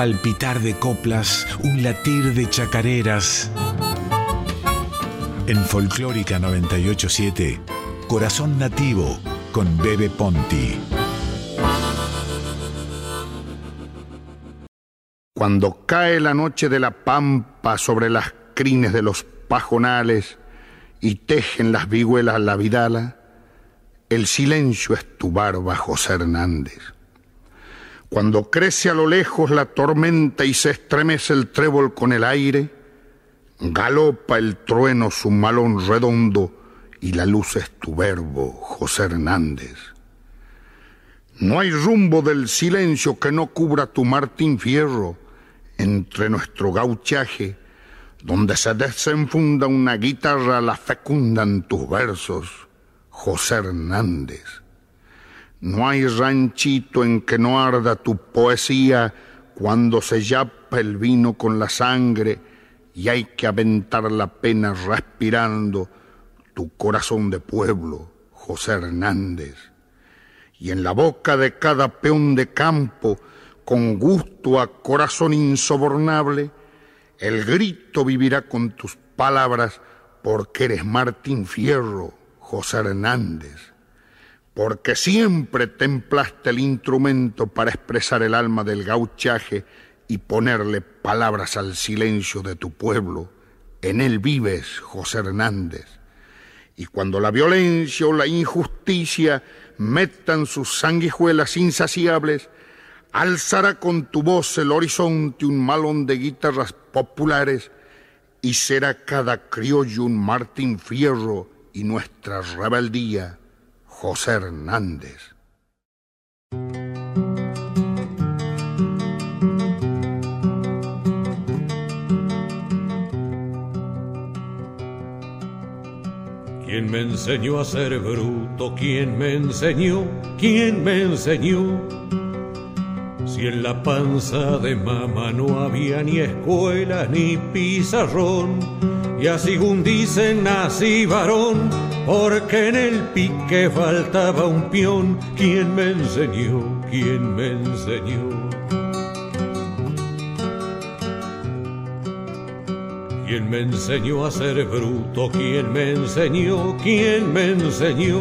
palpitar de coplas, un latir de chacareras. En Folclórica 987, Corazón Nativo con Bebe Ponti. Cuando cae la noche de la pampa sobre las crines de los pajonales y tejen las vihuelas la vidala, el silencio es tu barba, José Hernández. Cuando crece a lo lejos la tormenta y se estremece el trébol con el aire, galopa el trueno su malón redondo y la luz es tu verbo, José Hernández. No hay rumbo del silencio que no cubra tu Martín Fierro entre nuestro gauchaje, donde se desenfunda una guitarra, la fecundan tus versos, José Hernández. No hay ranchito en que no arda tu poesía cuando se yapa el vino con la sangre y hay que aventar la pena respirando tu corazón de pueblo, José Hernández. Y en la boca de cada peón de campo, con gusto a corazón insobornable, el grito vivirá con tus palabras porque eres Martín Fierro, José Hernández, porque siempre templaste el instrumento para expresar el alma del gauchaje y ponerle palabras al silencio de tu pueblo. En él vives, José Hernández. Y cuando la violencia o la injusticia metan sus sanguijuelas insaciables, alzará con tu voz el horizonte un malón de guitarras populares y será cada criollo un Martín Fierro y nuestra rebeldía José Hernández. ¿Quién me enseñó a ser bruto? ¿Quién me enseñó? ¿Quién me enseñó? Si en la panza de mamá no había ni escuela ni pizarrón, y así dicen nací varón, porque en el pique faltaba un peón. ¿Quién me enseñó? ¿Quién me enseñó? ¿Quién me enseñó a ser bruto? ¿Quién me enseñó? ¿Quién me enseñó?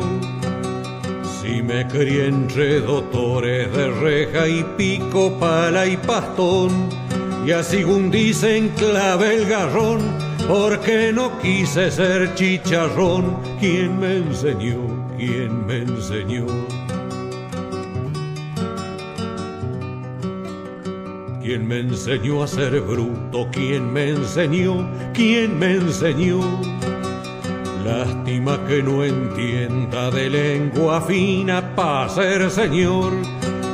Si me crié entre doctores de reja y pico, pala y pastón, y así dicen clave el garrón, porque no quise ser chicharrón. ¿Quién me enseñó? ¿Quién me enseñó? ¿Quién me enseñó a ser bruto? ¿Quién me enseñó? ¿Quién me enseñó? Lástima que no entienda de lengua fina para ser señor.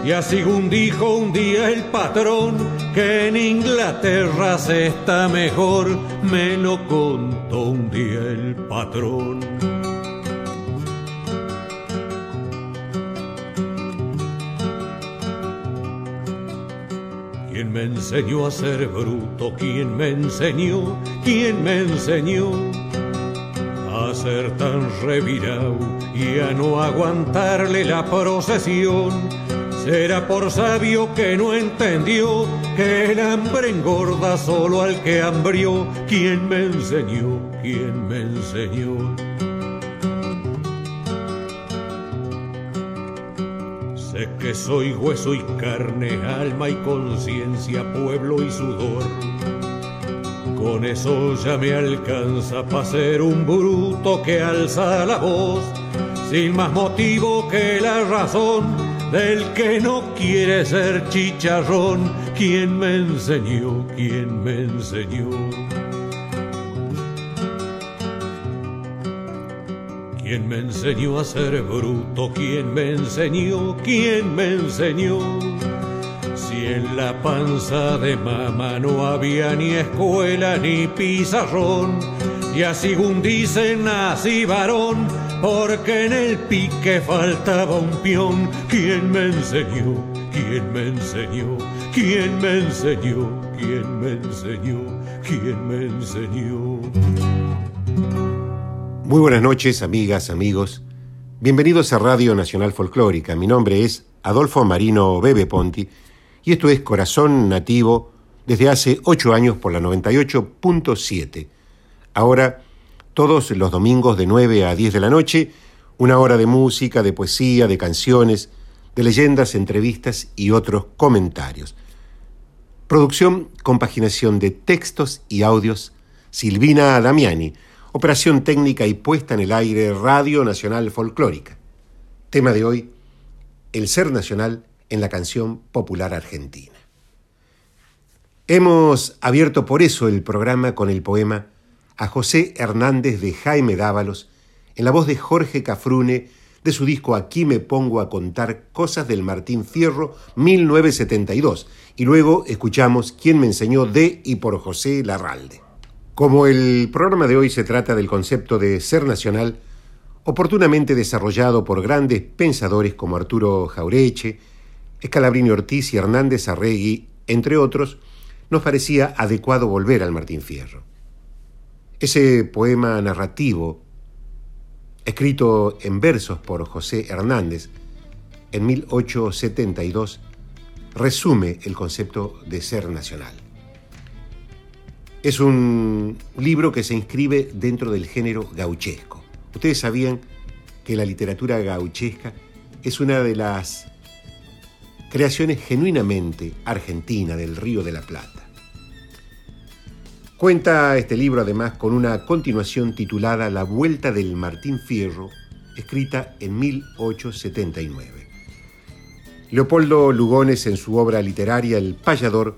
Y así dijo un día el patrón que en Inglaterra se está mejor, me lo contó un día el patrón. ¿Quién me enseñó a ser bruto? ¿Quién me enseñó? ¿Quién me enseñó? Ser tan revirado y a no aguantarle la procesión. Será por sabio que no entendió que el hambre engorda solo al que hambrió. ¿Quién me enseñó? ¿Quién me enseñó? Sé que soy hueso y carne, alma y conciencia, pueblo y sudor con eso ya me alcanza para ser un bruto que alza la voz, sin más motivo que la razón del que no quiere ser chicharrón. ¿Quién me enseñó? ¿Quién me enseñó? ¿Quién me enseñó a ser bruto? ¿Quién me enseñó? ¿Quién me enseñó? Si en la panza de mamá no había ni escuela ni pizarrón, y así dicen nací varón, porque en el pique faltaba un peón. ¿Quién me enseñó? ¿Quién me enseñó? ¿Quién me enseñó? ¿Quién me enseñó? ¿Quién me enseñó? Muy buenas noches, amigas, amigos. Bienvenidos a Radio Nacional Folclórica. Mi nombre es Adolfo Marino Bebe Ponti y esto es Corazón Nativo desde hace ocho años por la 98.7. Ahora, todos los domingos de 9 a 10 de la noche, una hora de música, de poesía, de canciones, de leyendas, entrevistas y otros comentarios. Producción, compaginación de textos y audios, Silvina Damiani. Operación técnica y puesta en el aire Radio Nacional Folclórica. Tema de hoy, el ser nacional en la canción popular argentina. Hemos abierto por eso el programa con el poema A José Hernández de Jaime Dávalos, en la voz de Jorge Cafrune, de su disco Aquí me pongo a contar cosas del Martín Fierro 1972, y luego escuchamos Quién me enseñó de y por José Larralde. Como el programa de hoy se trata del concepto de ser nacional, oportunamente desarrollado por grandes pensadores como Arturo Jaureche, Escalabrini Ortiz y Hernández Arregui, entre otros, nos parecía adecuado volver al Martín Fierro. Ese poema narrativo, escrito en versos por José Hernández en 1872, resume el concepto de ser nacional. Es un libro que se inscribe dentro del género gauchesco. Ustedes sabían que la literatura gauchesca es una de las creaciones genuinamente argentina del Río de la Plata. Cuenta este libro además con una continuación titulada La Vuelta del Martín Fierro, escrita en 1879. Leopoldo Lugones en su obra literaria El Payador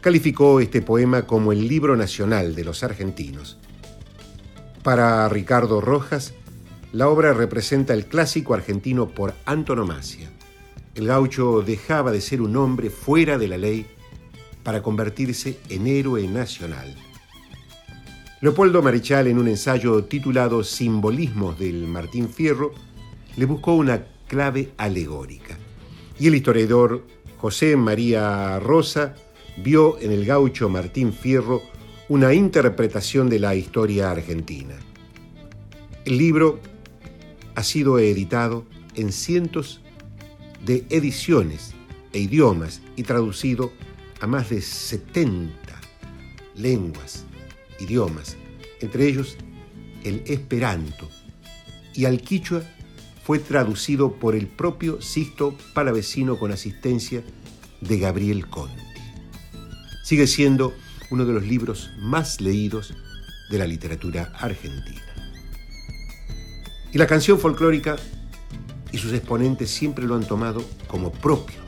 calificó este poema como el libro nacional de los argentinos. Para Ricardo Rojas, la obra representa el clásico argentino por antonomasia. El gaucho dejaba de ser un hombre fuera de la ley para convertirse en héroe nacional. Leopoldo Marichal, en un ensayo titulado Simbolismos del Martín Fierro, le buscó una clave alegórica. Y el historiador José María Rosa vio en el gaucho Martín Fierro una interpretación de la historia argentina. El libro ha sido editado en cientos de ediciones e idiomas y traducido a más de 70 lenguas, idiomas, entre ellos el esperanto, y al quichua fue traducido por el propio Sisto Palavecino con asistencia de Gabriel Conti. Sigue siendo uno de los libros más leídos de la literatura argentina. Y la canción folclórica y sus exponentes siempre lo han tomado como propio.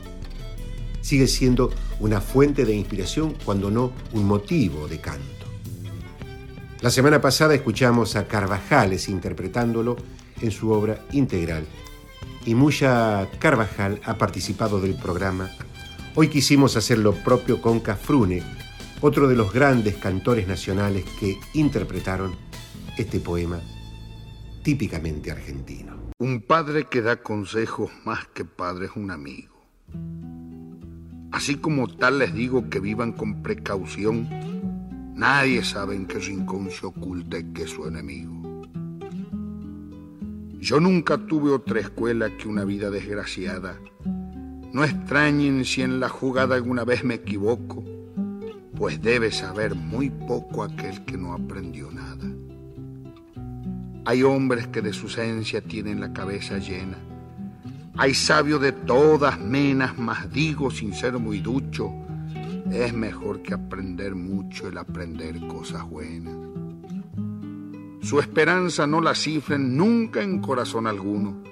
Sigue siendo una fuente de inspiración, cuando no un motivo de canto. La semana pasada escuchamos a Carvajales interpretándolo en su obra integral y Muya Carvajal ha participado del programa. Hoy quisimos hacer lo propio con Cafrune, otro de los grandes cantores nacionales que interpretaron este poema típicamente argentino. Un padre que da consejos más que padre es un amigo. Así como tal les digo que vivan con precaución, nadie sabe en qué rincón se oculte que su enemigo. Yo nunca tuve otra escuela que una vida desgraciada. No extrañen si en la jugada alguna vez me equivoco, pues debe saber muy poco aquel que no aprendió nada. Hay hombres que de su esencia tienen la cabeza llena hay sabio de todas menas, mas digo sin ser muy ducho, es mejor que aprender mucho el aprender cosas buenas. Su esperanza no la cifren nunca en corazón alguno.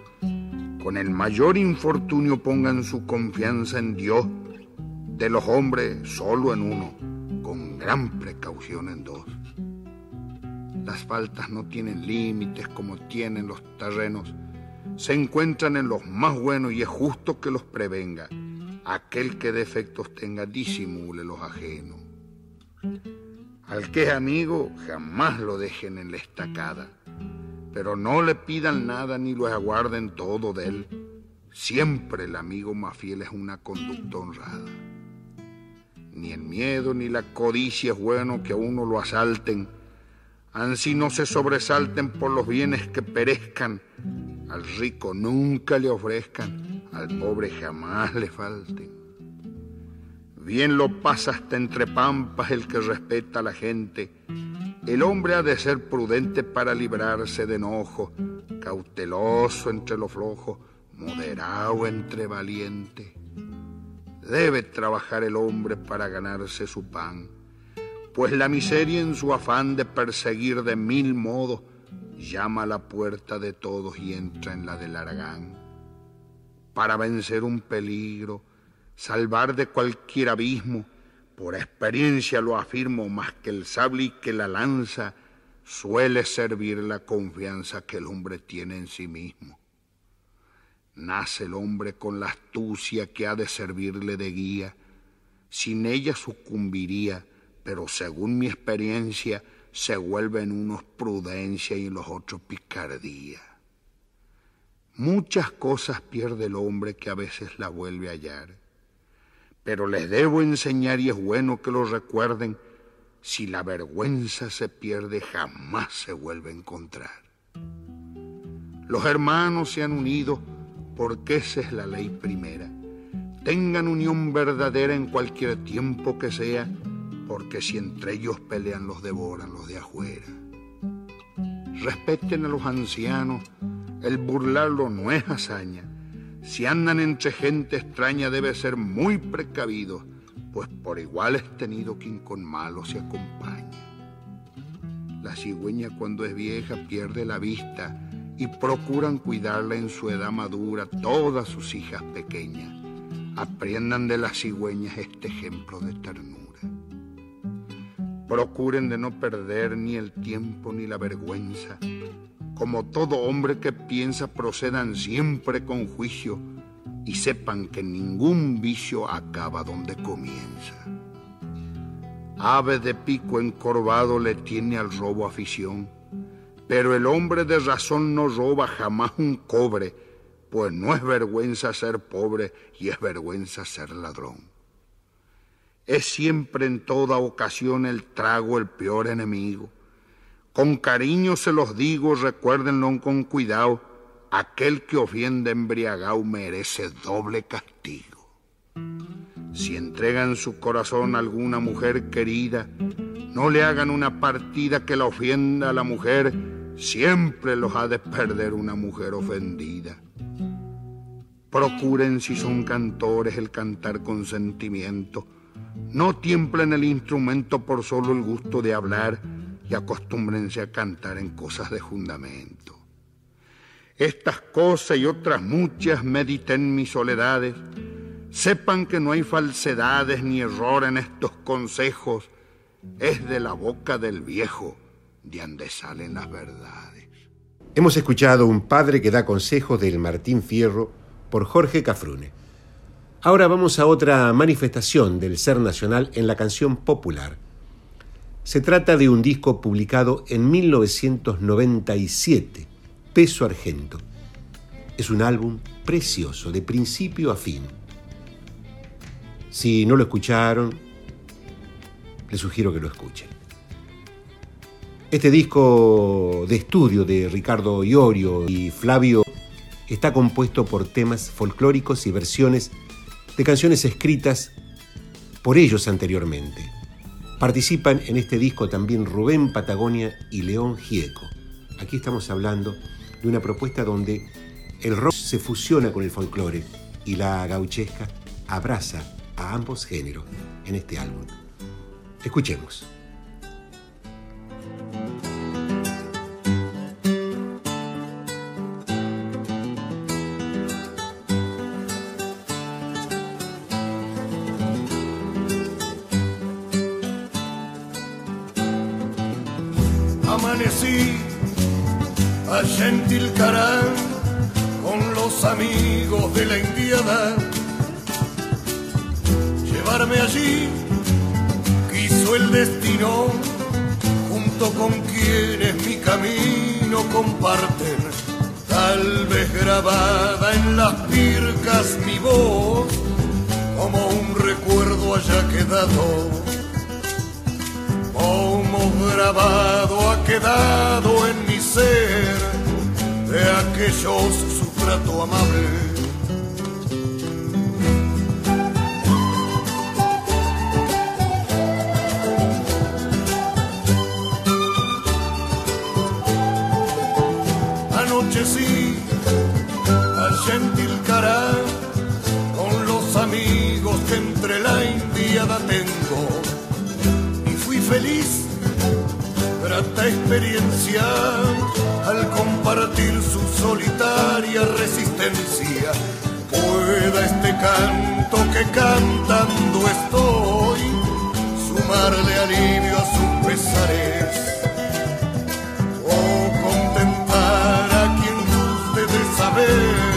Con el mayor infortunio pongan su confianza en Dios, de los hombres solo en uno, con gran precaución en dos. Las faltas no tienen límites como tienen los terrenos se encuentran en los más buenos y es justo que los prevenga. Aquel que defectos tenga, disimule los ajenos. Al que es amigo, jamás lo dejen en la estacada, pero no le pidan nada ni lo aguarden todo de él. Siempre el amigo más fiel es una conducta honrada. Ni el miedo ni la codicia es bueno que a uno lo asalten, ansí no se sobresalten por los bienes que perezcan, al rico nunca le ofrezcan, al pobre jamás le falten. bien lo pasa hasta entre pampas el que respeta a la gente. El hombre ha de ser prudente para librarse de enojo, cauteloso entre lo flojo, moderado entre valiente. Debe trabajar el hombre para ganarse su pan, pues la miseria en su afán de perseguir de mil modos llama a la puerta de todos y entra en la del Aragán. Para vencer un peligro, salvar de cualquier abismo, por experiencia lo afirmo, más que el sable y que la lanza, suele servir la confianza que el hombre tiene en sí mismo. Nace el hombre con la astucia que ha de servirle de guía, sin ella sucumbiría, pero según mi experiencia, se vuelven unos prudencia y los otros picardía. Muchas cosas pierde el hombre que a veces la vuelve a hallar, pero les debo enseñar y es bueno que lo recuerden, si la vergüenza se pierde jamás se vuelve a encontrar. Los hermanos se han unido porque esa es la ley primera. Tengan unión verdadera en cualquier tiempo que sea, porque si entre ellos pelean los devoran los de afuera. Respeten a los ancianos, el burlarlo no es hazaña. Si andan entre gente extraña debe ser muy precavido, pues por igual es tenido quien con malo se acompaña. La cigüeña cuando es vieja pierde la vista y procuran cuidarla en su edad madura todas sus hijas pequeñas. Aprendan de las cigüeñas este ejemplo de ternura. Procuren de no perder ni el tiempo ni la vergüenza. Como todo hombre que piensa, procedan siempre con juicio y sepan que ningún vicio acaba donde comienza. Ave de pico encorvado le tiene al robo afición, pero el hombre de razón no roba jamás un cobre, pues no es vergüenza ser pobre y es vergüenza ser ladrón. Es siempre en toda ocasión el trago el peor enemigo. Con cariño se los digo, recuérdenlo con cuidado, aquel que ofende embriagado merece doble castigo. Si entregan su corazón a alguna mujer querida, no le hagan una partida que la ofienda a la mujer, siempre los ha de perder una mujer ofendida. Procuren si son cantores el cantar con sentimiento, no tiemplen el instrumento por solo el gusto de hablar y acostúmbrense a cantar en cosas de fundamento. Estas cosas y otras muchas mediten mis soledades. Sepan que no hay falsedades ni error en estos consejos. Es de la boca del viejo de donde salen las verdades. Hemos escuchado un padre que da consejos del Martín Fierro por Jorge Cafrune. Ahora vamos a otra manifestación del ser nacional en la canción popular. Se trata de un disco publicado en 1997, Peso Argento. Es un álbum precioso, de principio a fin. Si no lo escucharon, les sugiero que lo escuchen. Este disco de estudio de Ricardo Iorio y Flavio está compuesto por temas folclóricos y versiones de canciones escritas por ellos anteriormente. Participan en este disco también Rubén Patagonia y León Gieco. Aquí estamos hablando de una propuesta donde el rock se fusiona con el folclore y la gauchesca abraza a ambos géneros en este álbum. Escuchemos. Gentilcarán con los amigos de la indiada. Llevarme allí quiso el destino, junto con quienes mi camino comparten. Tal vez grabada en las pircas mi voz, como un recuerdo haya quedado grabado ha quedado en mi ser de aquellos su trato amable. Anochecí al gentil cara con los amigos que entre la indiada tengo y fui feliz grata experiencia al compartir su solitaria resistencia. Pueda este canto que cantando estoy sumarle alivio a sus pesares jamás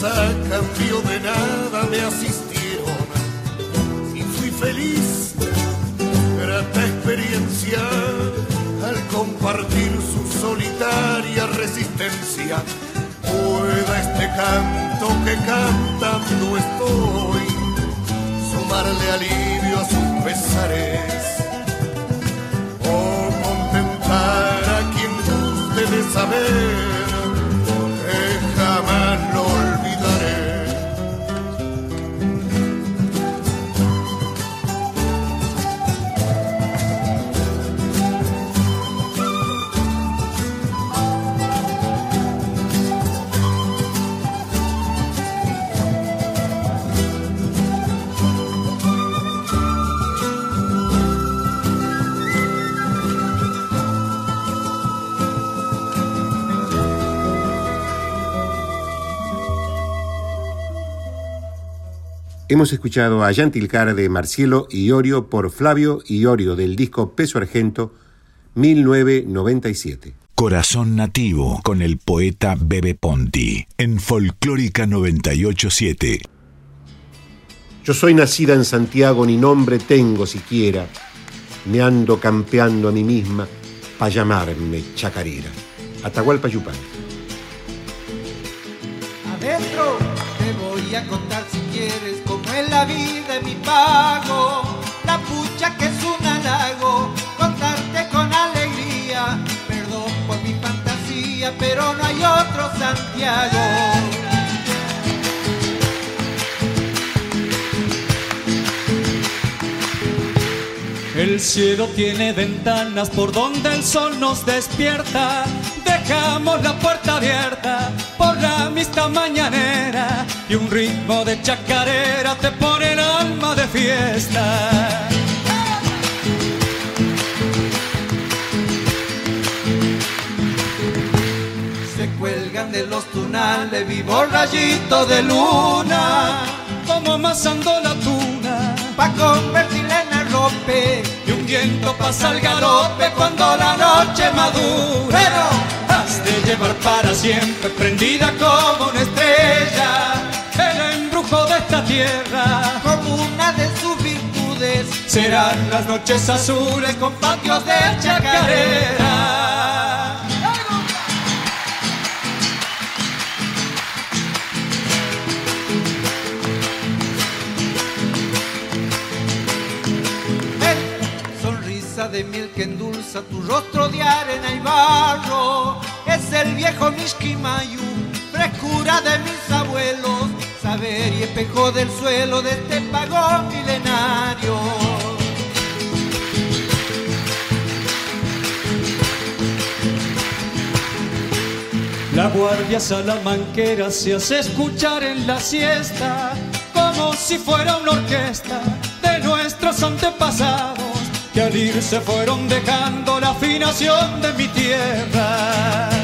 sacan mi Hemos escuchado a Yantilcara de Marcielo Iorio por Flavio Iorio del disco Peso Argento 1997. Corazón Nativo con el poeta Bebe Ponti en Folclórica 987. Yo soy nacida en Santiago, ni nombre tengo siquiera. Me ando campeando a mí misma para llamarme chacarera. Atahualpa Yupán. Adentro voy a contar si quieres en la vida es mi pago, la pucha que es un halago, contarte con alegría, perdón por mi fantasía, pero no hay otro Santiago. El cielo tiene ventanas por donde el sol nos despierta. Dejamos la puerta abierta por la amistad mañanera y un ritmo de chacarera te pone el alma de fiesta. Se cuelgan de los tunales vivo rayito de luna, como amasando la tuna, pa' convertirla en arrope y un viento pasa al galope cuando la noche madura. Has de llevar para siempre prendida como una estrella de esta tierra. Como una de sus virtudes serán las noches azules con patios de chacarera. de miel que endulza tu rostro de arena y barro. Es el viejo Mishkimayu, frescura de mis abuelos, saber y espejo del suelo de este pagón milenario. La guardia salamanquera se hace escuchar en la siesta, como si fuera una orquesta de nuestros antepasados que al irse fueron dejando la afinación de mi tierra.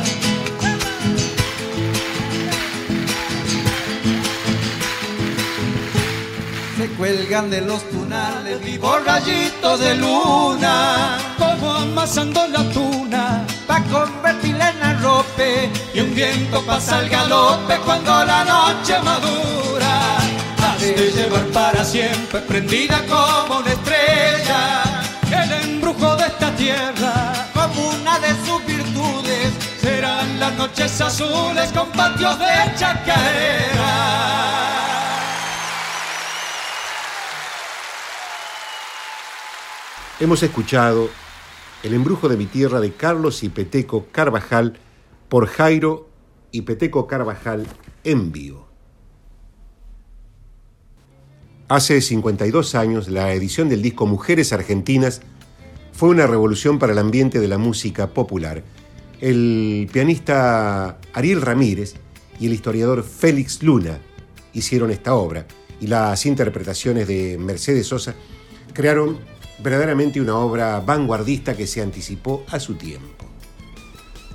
Cuelgan de los tunales vivos rayitos de luna, como amasando la tuna, pa' convertirla en arrope, y un viento pasa al galope cuando la noche madura siempre prendida como una estrella. El embrujo de esta tierra, como una de sus virtudes, serán las noches azules con patios de chacarera. Hemos escuchado El embrujo de mi tierra de Carlos y Peteco Carvajal por Jairo y Peteco Carvajal en vivo. Hace 52 años, la edición del disco Mujeres Argentinas fue una revolución para el ambiente de la música popular. El pianista Ariel Ramírez y el historiador Félix Luna hicieron esta obra y las interpretaciones de Mercedes Sosa crearon verdaderamente una obra vanguardista que se anticipó a su tiempo.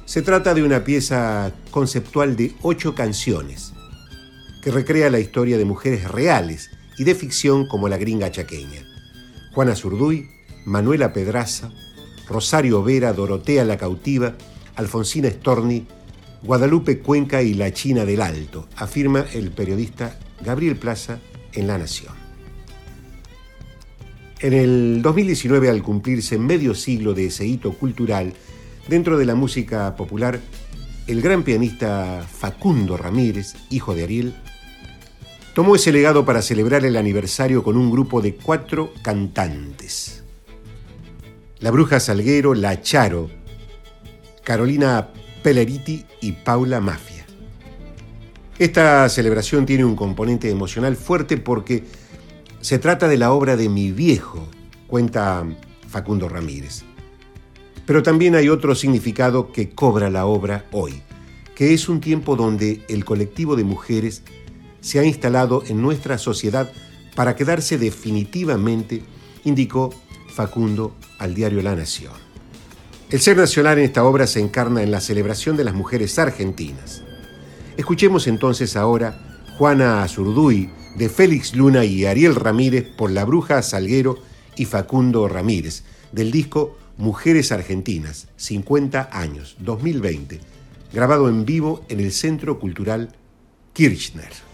Se trata de una pieza conceptual de ocho canciones que recrea la historia de mujeres reales y de ficción como la gringa chaqueña. Juana Zurduy, Manuela Pedraza, Rosario Vera, Dorotea la Cautiva, Alfonsina Storni, Guadalupe Cuenca y la China del Alto, afirma el periodista Gabriel Plaza en La Nación. En el 2019, al cumplirse medio siglo de ese hito cultural dentro de la música popular, el gran pianista Facundo Ramírez, hijo de Ariel, tomó ese legado para celebrar el aniversario con un grupo de cuatro cantantes. La Bruja Salguero, La Charo, Carolina Pelleriti y Paula Mafia. Esta celebración tiene un componente emocional fuerte porque se trata de la obra de mi viejo, cuenta Facundo Ramírez. Pero también hay otro significado que cobra la obra hoy, que es un tiempo donde el colectivo de mujeres se ha instalado en nuestra sociedad para quedarse definitivamente, indicó Facundo al diario La Nación. El ser nacional en esta obra se encarna en la celebración de las mujeres argentinas. Escuchemos entonces ahora Juana Azurduy, de Félix Luna y Ariel Ramírez por La Bruja Salguero y Facundo Ramírez, del disco Mujeres Argentinas, 50 años, 2020, grabado en vivo en el Centro Cultural Kirchner.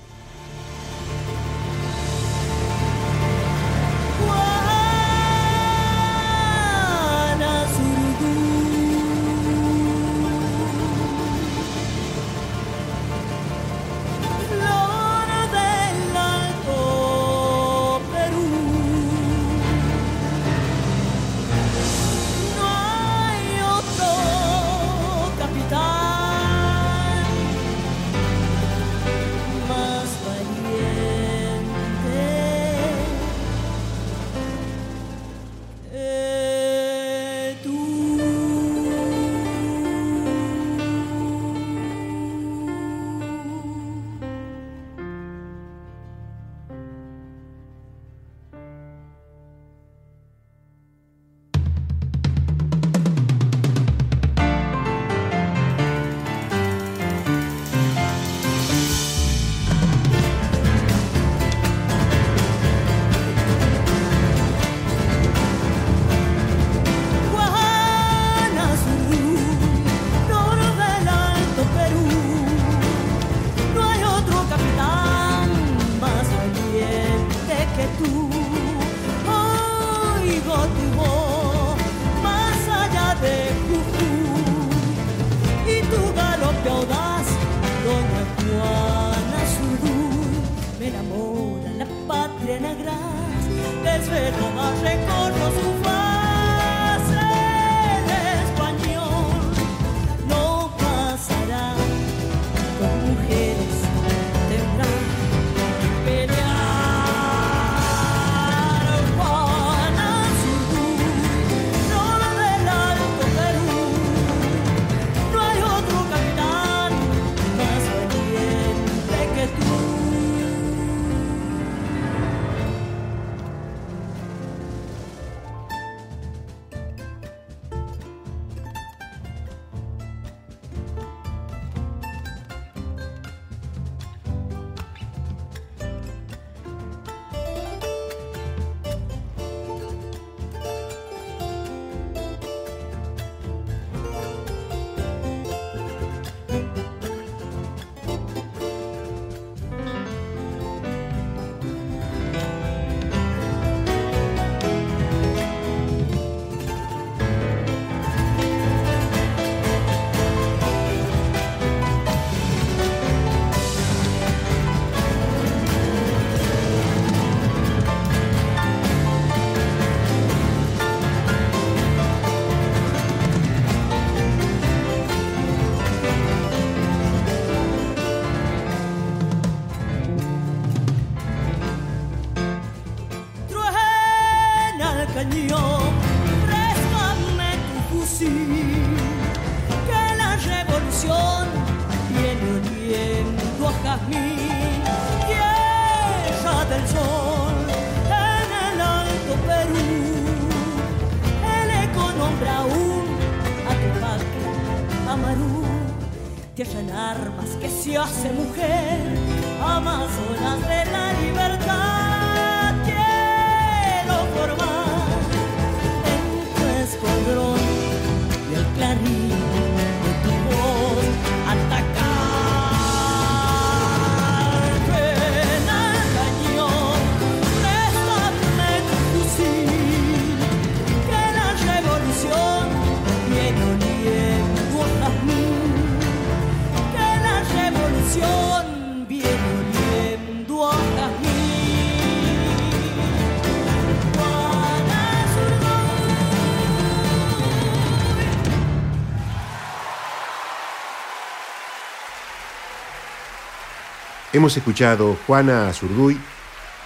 Hemos escuchado Juana Azurduy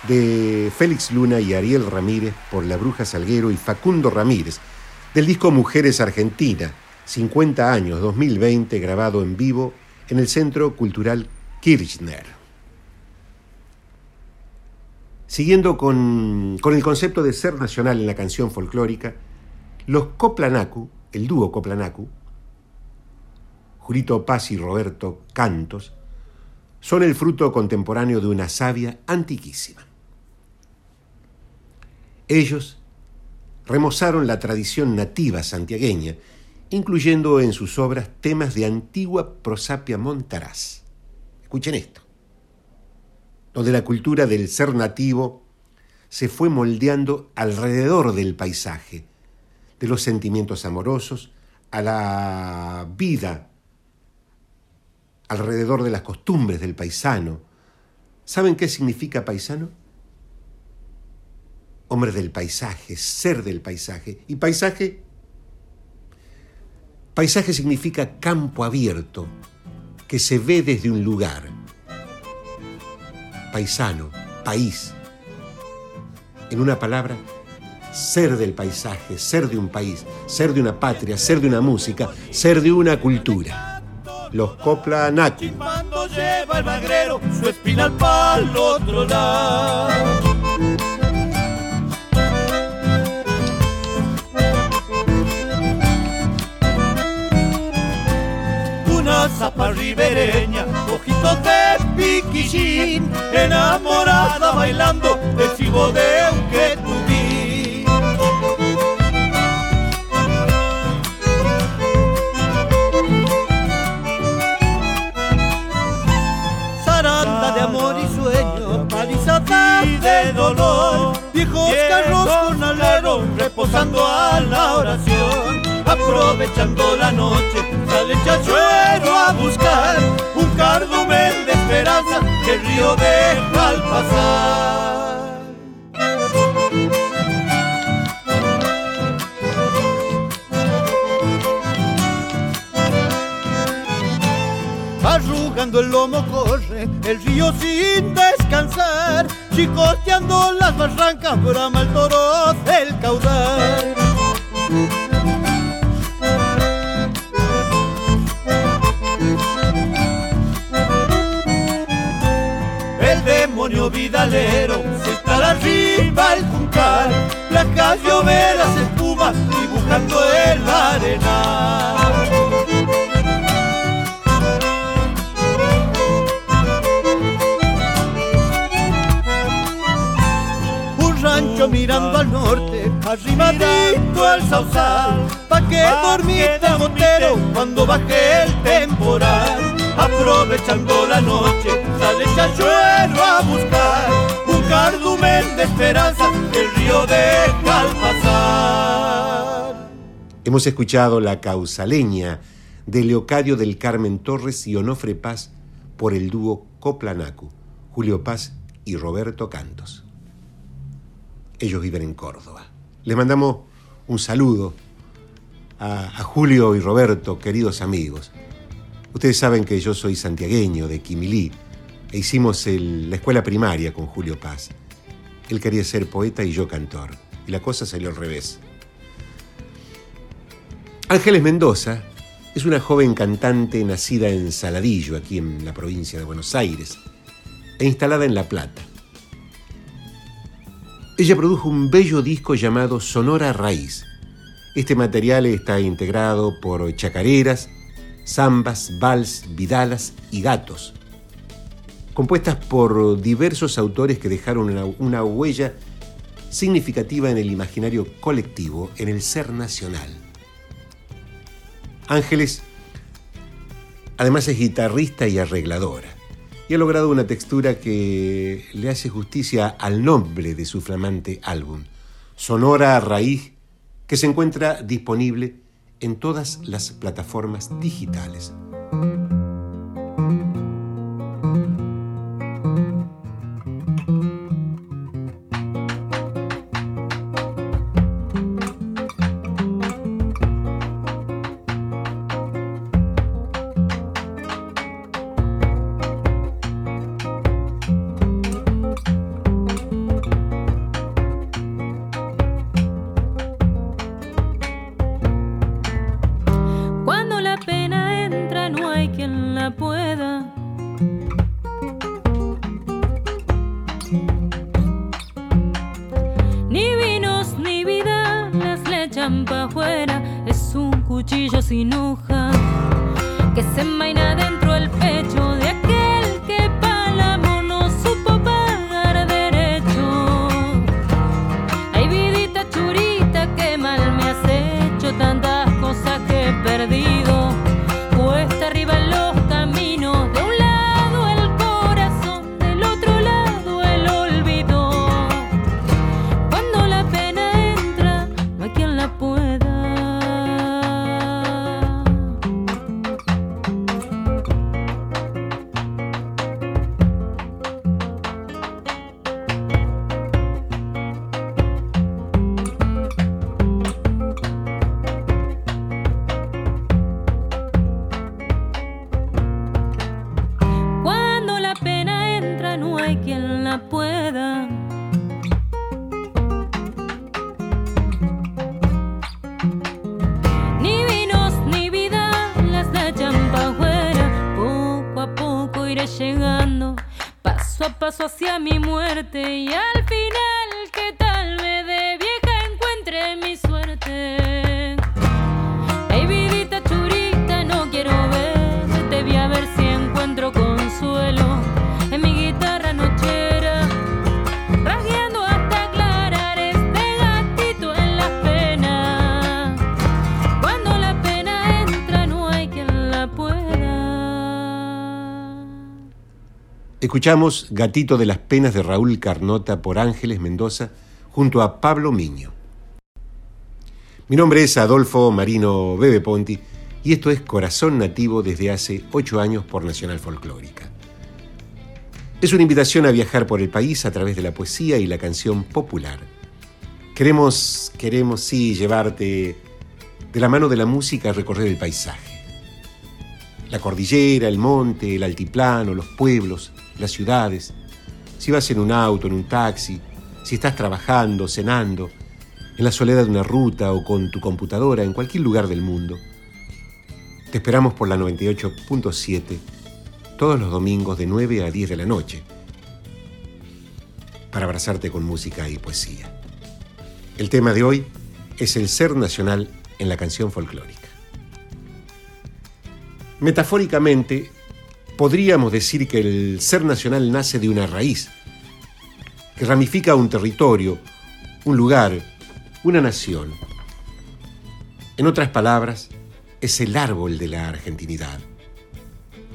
de Félix Luna y Ariel Ramírez por La Bruja Salguero y Facundo Ramírez del disco Mujeres Argentina, 50 años 2020, grabado en vivo en el Centro Cultural Kirchner. Siguiendo con, con el concepto de ser nacional en la canción folclórica, los Coplanacu, el dúo Coplanacu, Julito Paz y Roberto Cantos, son el fruto contemporáneo de una savia antiquísima. Ellos remozaron la tradición nativa santiagueña, incluyendo en sus obras temas de antigua prosapia montaraz. Escuchen esto, donde la cultura del ser nativo se fue moldeando alrededor del paisaje, de los sentimientos amorosos a la vida alrededor de las costumbres del paisano. ¿Saben qué significa paisano? Hombre del paisaje, ser del paisaje. ¿Y paisaje? Paisaje significa campo abierto, que se ve desde un lugar. Paisano, país. En una palabra, ser del paisaje, ser de un país, ser de una patria, ser de una música, ser de una cultura. Los Copla Naku. Cuando lleva el magrero su espinal para el otro lado. Una zapa ribereña, ojitos de piquillín, enamorada bailando el chivo de un reposando a la oración, aprovechando la noche, sale el chachuero a buscar un cardumen de esperanza que el río deja al pasar. Arrugando el lomo corre el río sin descansar, chicoteando las barrancas, brama el toro del caudal. El demonio vidalero se está arriba el juncal, placas lloveras espumas dibujando el arenal. Mirando al norte, arrimadito al sausal, pa' que dormita el montero cuando baje el temporal. Aprovechando la noche, sale el chachuelo a buscar un cardumen de esperanza que el río deja al pasar. Hemos escuchado la causaleña de Leocadio del Carmen Torres y Onofre Paz por el dúo Coplanacu, Julio Paz y Roberto Cantos. Ellos viven en Córdoba. Les mandamos un saludo a, Julio y Roberto, queridos amigos. Ustedes saben que yo soy santiagueño de Quimilí e hicimos la escuela primaria con Julio Paz. Él quería ser poeta y yo cantor. y la cosa salió al revés. Ángeles Mendoza es una joven cantante nacida en Saladillo, aquí en la provincia de Buenos Aires, e instalada en La Plata. Ella produjo un bello disco llamado Sonora Raíz. Este material está integrado por chacareras, zambas, vals, vidalas y gatos, compuestas por diversos autores que dejaron una, una huella significativa en el imaginario colectivo, en el ser nacional. Ángeles, además es guitarrista y arregladora, y ha logrado una textura que le hace justicia al nombre de su flamante álbum, Sonora Raíz, que se encuentra disponible en todas las plataformas digitales. Ni vinos ni vida las le echan pa' afuera. Es un cuchillo sin hoja que se envaina dentro Escuchamos Gatito de las Penas de Raúl Carnota por Ángeles Mendoza junto a Pablo Miño. Mi nombre es Adolfo Marino Bebe Ponti y esto es Corazón Nativo desde hace ocho años por Nacional Folclórica. Es una invitación a viajar por el país a través de la poesía y la canción popular. Queremos, queremos sí llevarte de la mano de la música a recorrer el paisaje. La cordillera, el monte, el altiplano, los pueblos, las ciudades. Si vas en un auto, en un taxi, si estás trabajando, cenando, en la soledad de una ruta o con tu computadora, en cualquier lugar del mundo. Te esperamos por la 98.7 todos los domingos de 9 a 10 de la noche para abrazarte con música y poesía. El tema de hoy es el ser nacional en la canción folclórica. Metafóricamente, podríamos decir que el ser nacional nace de una raíz, que ramifica un territorio, un lugar, una nación. En otras palabras, es el árbol de la argentinidad.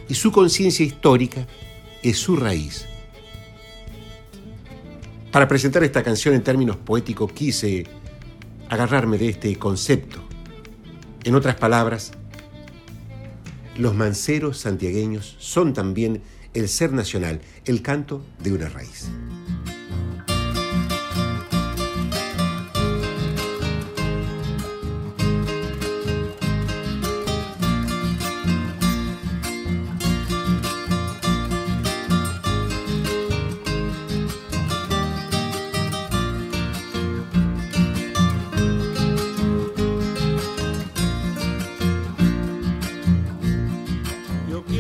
Y su conciencia histórica es su raíz. Para presentar esta canción en términos poéticos quise agarrarme de este concepto. En otras palabras, los manceros santiagueños son también el ser nacional, el canto de una raíz.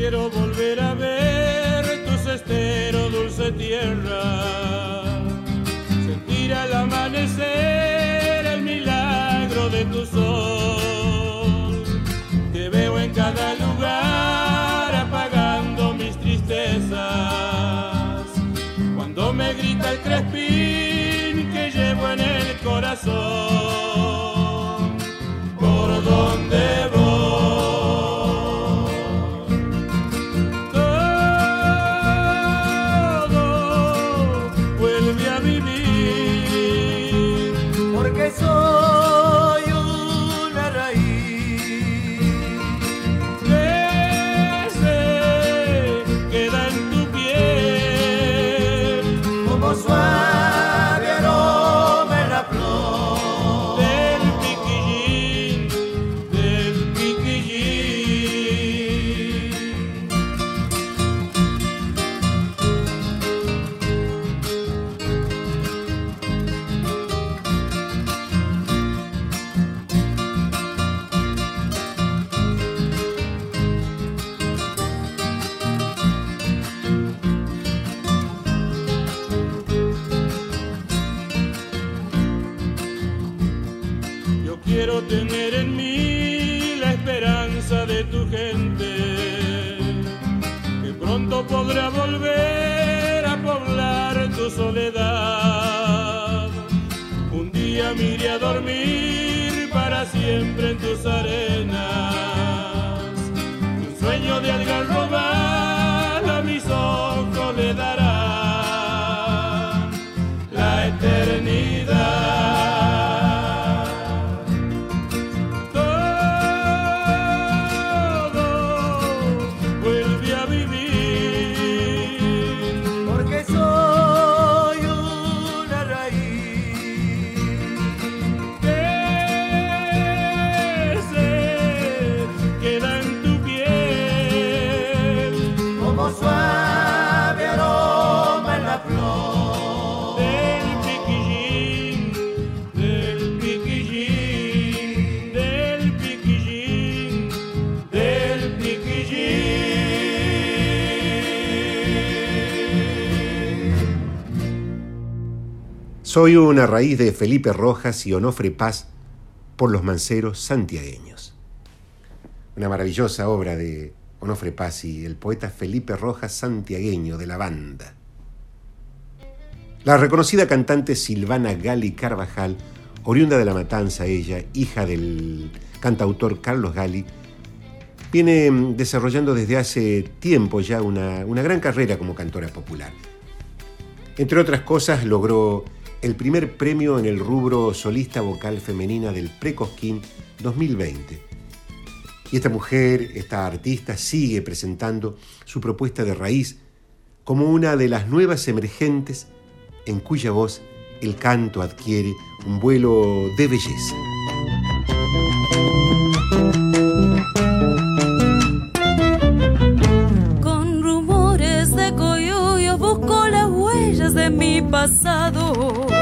quiero volver a ver tus esteros, dulce tierra. Sentir al amanecer el milagro de tu sol. Te veo en cada lugar apagando mis tristezas. Cuando me grita el crespín que llevo en el corazón. dormir para siempre en tus arenas. Un sueño de algarrobo Soy una raíz de Felipe Rojas y Onofre Paz por los manceros santiagueños. Una maravillosa obra de Onofre Paz y el poeta Felipe Rojas santiagueño de la banda. La reconocida cantante Silvana Gali Carvajal, oriunda de La Matanza ella, hija del cantautor Carlos Gali, viene desarrollando desde hace tiempo ya una, una gran carrera como cantora popular. Entre otras cosas, logró el primer premio en el rubro solista vocal femenina del Precosquín 2020. Y esta mujer, esta artista, sigue presentando su propuesta de raíz como una de las nuevas emergentes en cuya voz el canto adquiere un vuelo de belleza. Con rumores de coyuyo busco las huellas de mi pasado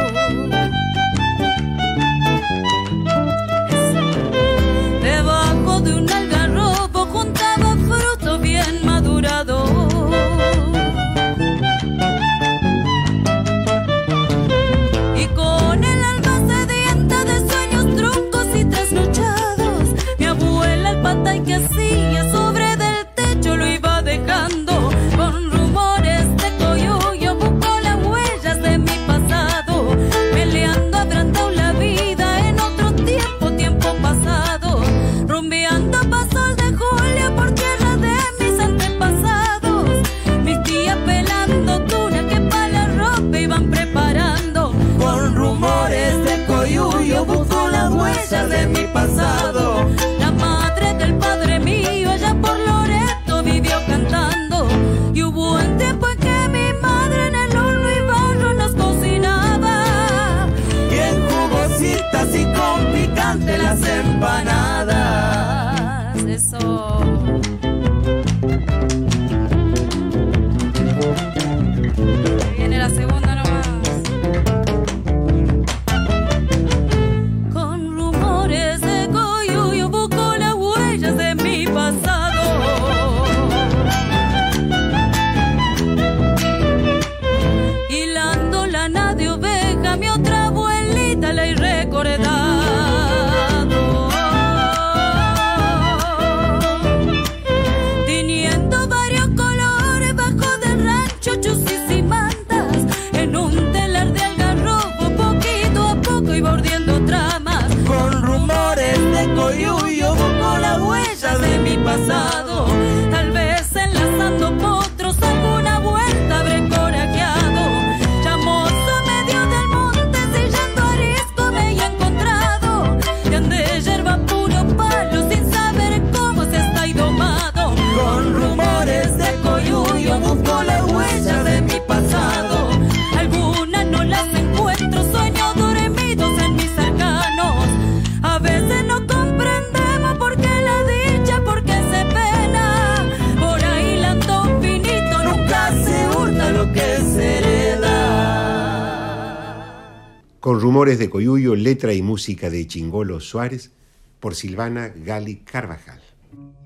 rumores de Coyuyo, letra y música de Chingolo Suárez, por Silvana Gali Carvajal.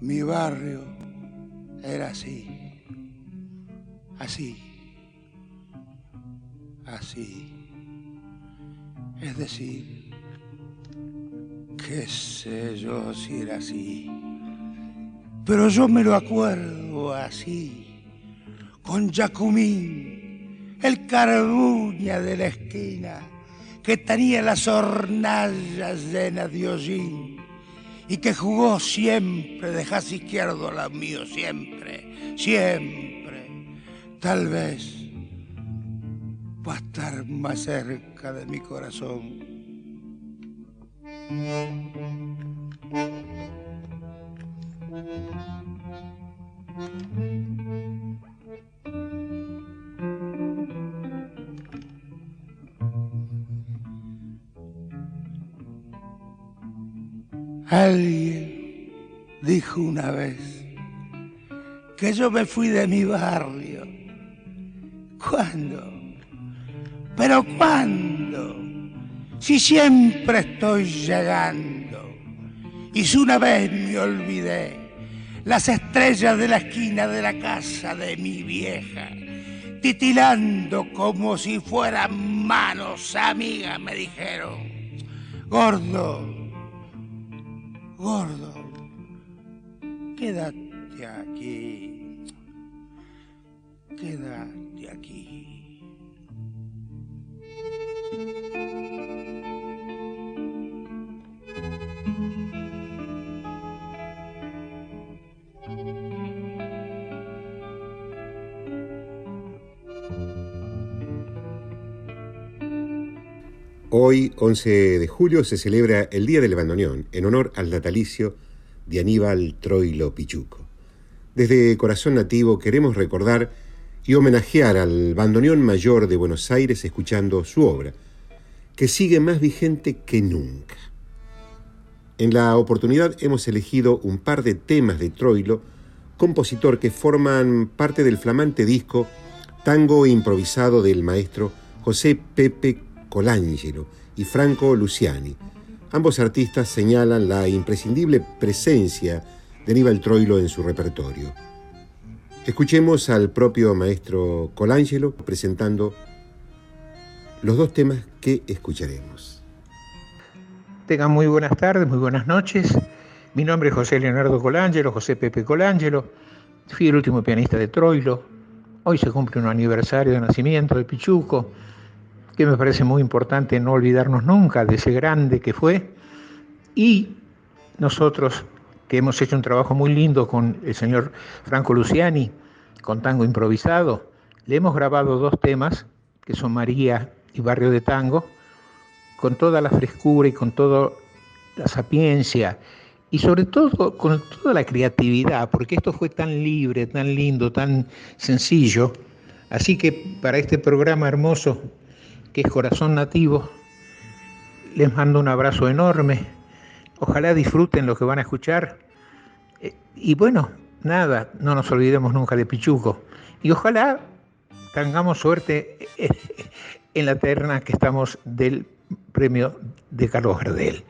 Mi barrio era así, así, así. Es decir, qué sé yo si era así, pero yo me lo acuerdo así, con Jacumín, el carbuña de la esquina, que tenía las hornallas llenas de hollín y que jugó siempre de jazz izquierdo la mío, siempre, siempre. Tal vez va a estar más cerca de mi corazón. Alguien dijo una vez que yo me fui de mi barrio. ¿Cuándo? ¿Pero cuándo? Si siempre estoy llegando. Y si una vez me olvidé las estrellas de la esquina de la casa de mi vieja, titilando como si fueran manos amigas, me dijeron, gordo, gordo, quédate aquí, quédate aquí. Hoy, 11 de julio, se celebra el Día del Bandoneón en honor al natalicio de Aníbal Troilo Pichuco. Desde Corazón Nativo queremos recordar y homenajear al bandoneón mayor de Buenos Aires escuchando su obra, que sigue más vigente que nunca. En la oportunidad hemos elegido un par de temas de Troilo, compositor que forman parte del flamante disco Tango improvisado del maestro José Pepe Colangelo y Franco Luciani. Ambos artistas señalan la imprescindible presencia de Aníbal Troilo en su repertorio. Escuchemos al propio maestro Colangelo presentando los dos temas que escucharemos. Tengan muy buenas tardes, muy buenas noches. Mi nombre es José Leonardo Colangelo, José Pepe Colangelo. Fui el último pianista de Troilo. Hoy se cumple un aniversario de nacimiento de Pichuco que me parece muy importante no olvidarnos nunca de ese grande que fue. Y nosotros, que hemos hecho un trabajo muy lindo con el señor Franco Luciani, con tango improvisado, le hemos grabado dos temas, que son María y Barrio de Tango, con toda la frescura y con toda la sapiencia y sobre todo con toda la creatividad, porque esto fue tan libre, tan lindo, tan sencillo. Así que para este programa hermoso que es Corazón Nativo. Les mando un abrazo enorme. Ojalá disfruten lo que van a escuchar. Eh, y bueno, nada, no nos olvidemos nunca de Pichuco. Y ojalá tengamos suerte en la terna que estamos del premio de Carlos Gardel.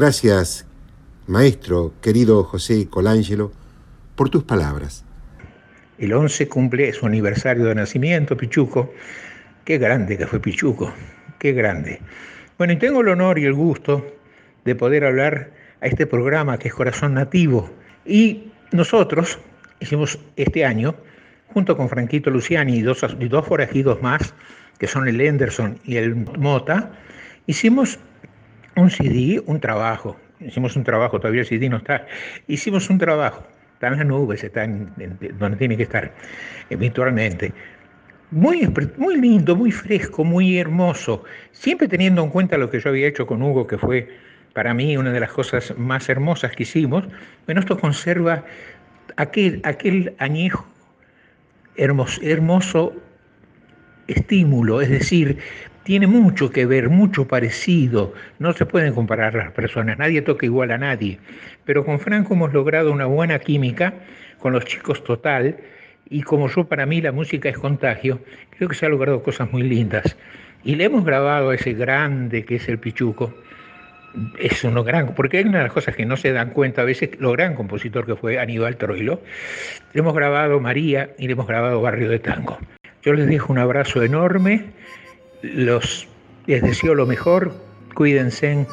Gracias, maestro, querido José Colangelo, por tus palabras. El 11 cumple su aniversario de nacimiento, Pichuco. Qué grande que fue Pichuco, qué grande. Bueno, y tengo el honor y el gusto de poder hablar a este programa que es Corazón Nativo. Y nosotros hicimos este año, junto con Franquito Luciani y dos, y dos forajidos más, que son el Henderson y el Mota, hicimos un CD, un trabajo. Hicimos un trabajo, todavía el CD no está. Hicimos un trabajo. Está en las nubes, está en, donde tiene que estar, virtualmente. Muy, muy lindo, muy fresco, muy hermoso. Siempre teniendo en cuenta lo que yo había hecho con Hugo, que fue para mí una de las cosas más hermosas que hicimos. Bueno, esto conserva aquel, aquel añejo hermoso estímulo, es decir, tiene mucho que ver, mucho parecido. No se pueden comparar las personas, nadie toca igual a nadie. Pero con Franco hemos logrado una buena química, con los chicos total, y como yo para mí la música es contagio, creo que se han logrado cosas muy lindas. Y le hemos grabado a ese grande que es el Pichuco. Es uno gran, porque hay una de las cosas que no se dan cuenta a veces, lo gran compositor que fue Aníbal Troilo. Le hemos grabado María y le hemos grabado Barrio de Tango. Yo les dejo un abrazo enorme los, les deseo lo mejor, cuídense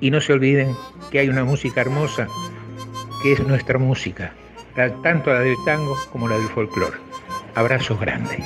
y no se olviden que hay una música hermosa que es nuestra música, tanto la del tango como la del folclore. Abrazos grandes.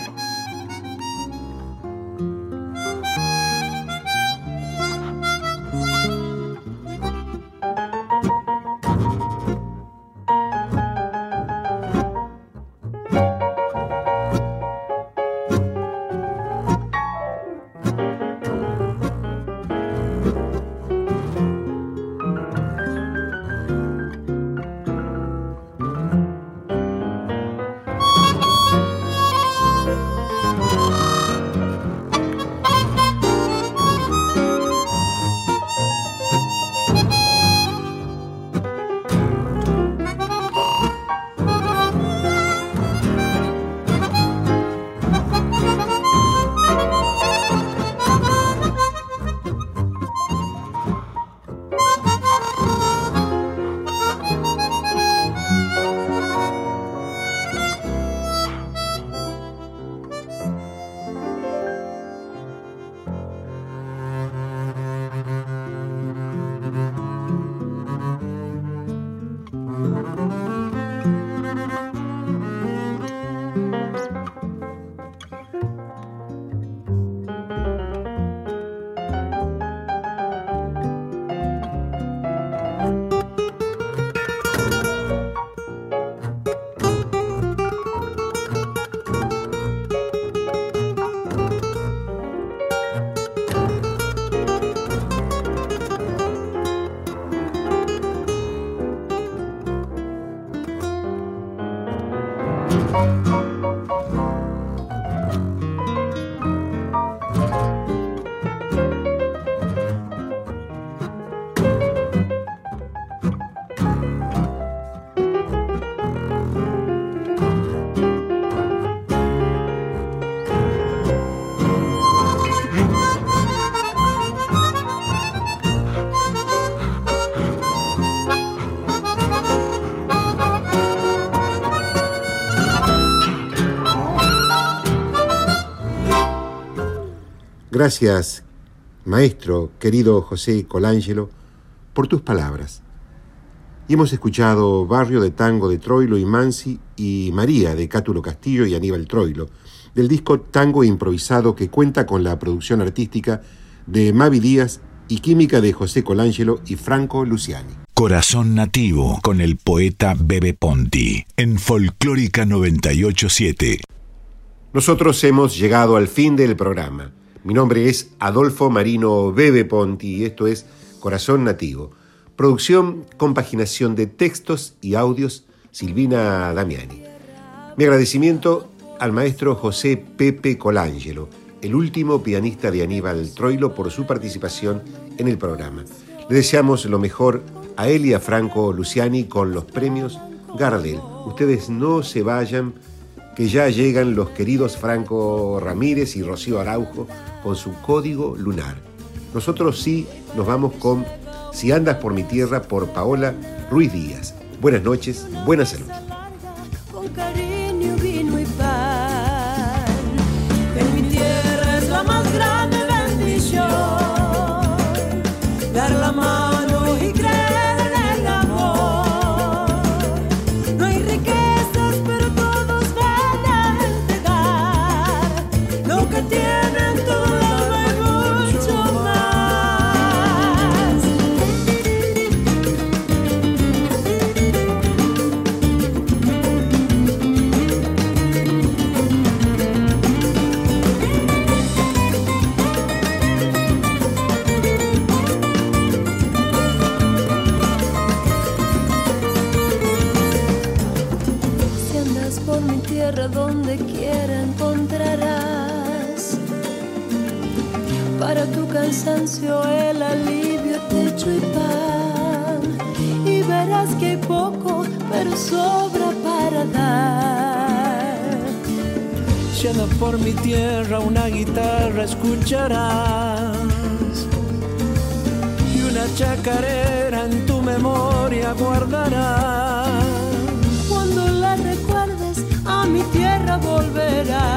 Gracias, maestro, querido José Colangelo, por tus palabras. Y hemos escuchado Barrio de Tango de Troilo y Mansi y María de Cátulo Castillo y Aníbal Troilo, del disco Tango Improvisado que cuenta con la producción artística de Mavi Díaz y química de José Colangelo y Franco Luciani. Corazón Nativo con el poeta Bebe Ponti en Folclórica 987. Nosotros hemos llegado al fin del programa. Mi nombre es Adolfo Marino Bebe Ponti y esto es Corazón Nativo. Producción, compaginación de textos y audios, Silvina Damiani. Mi agradecimiento al maestro José Pepe Colangelo, el último pianista de Aníbal Troilo, por su participación en el programa. Le deseamos lo mejor a él y a Franco Luciani con los premios Gardel. Ustedes no se vayan que ya llegan los queridos Franco Ramírez y Rocío Araujo con su código lunar. Nosotros sí nos vamos con Si andas por mi tierra por Paola Ruiz Díaz. Buenas noches, buena salud. sobra para dar. Si anda por mi tierra una guitarra escucharás y una chacarera en tu memoria guardarás. Cuando la recuerdes a mi tierra volverás.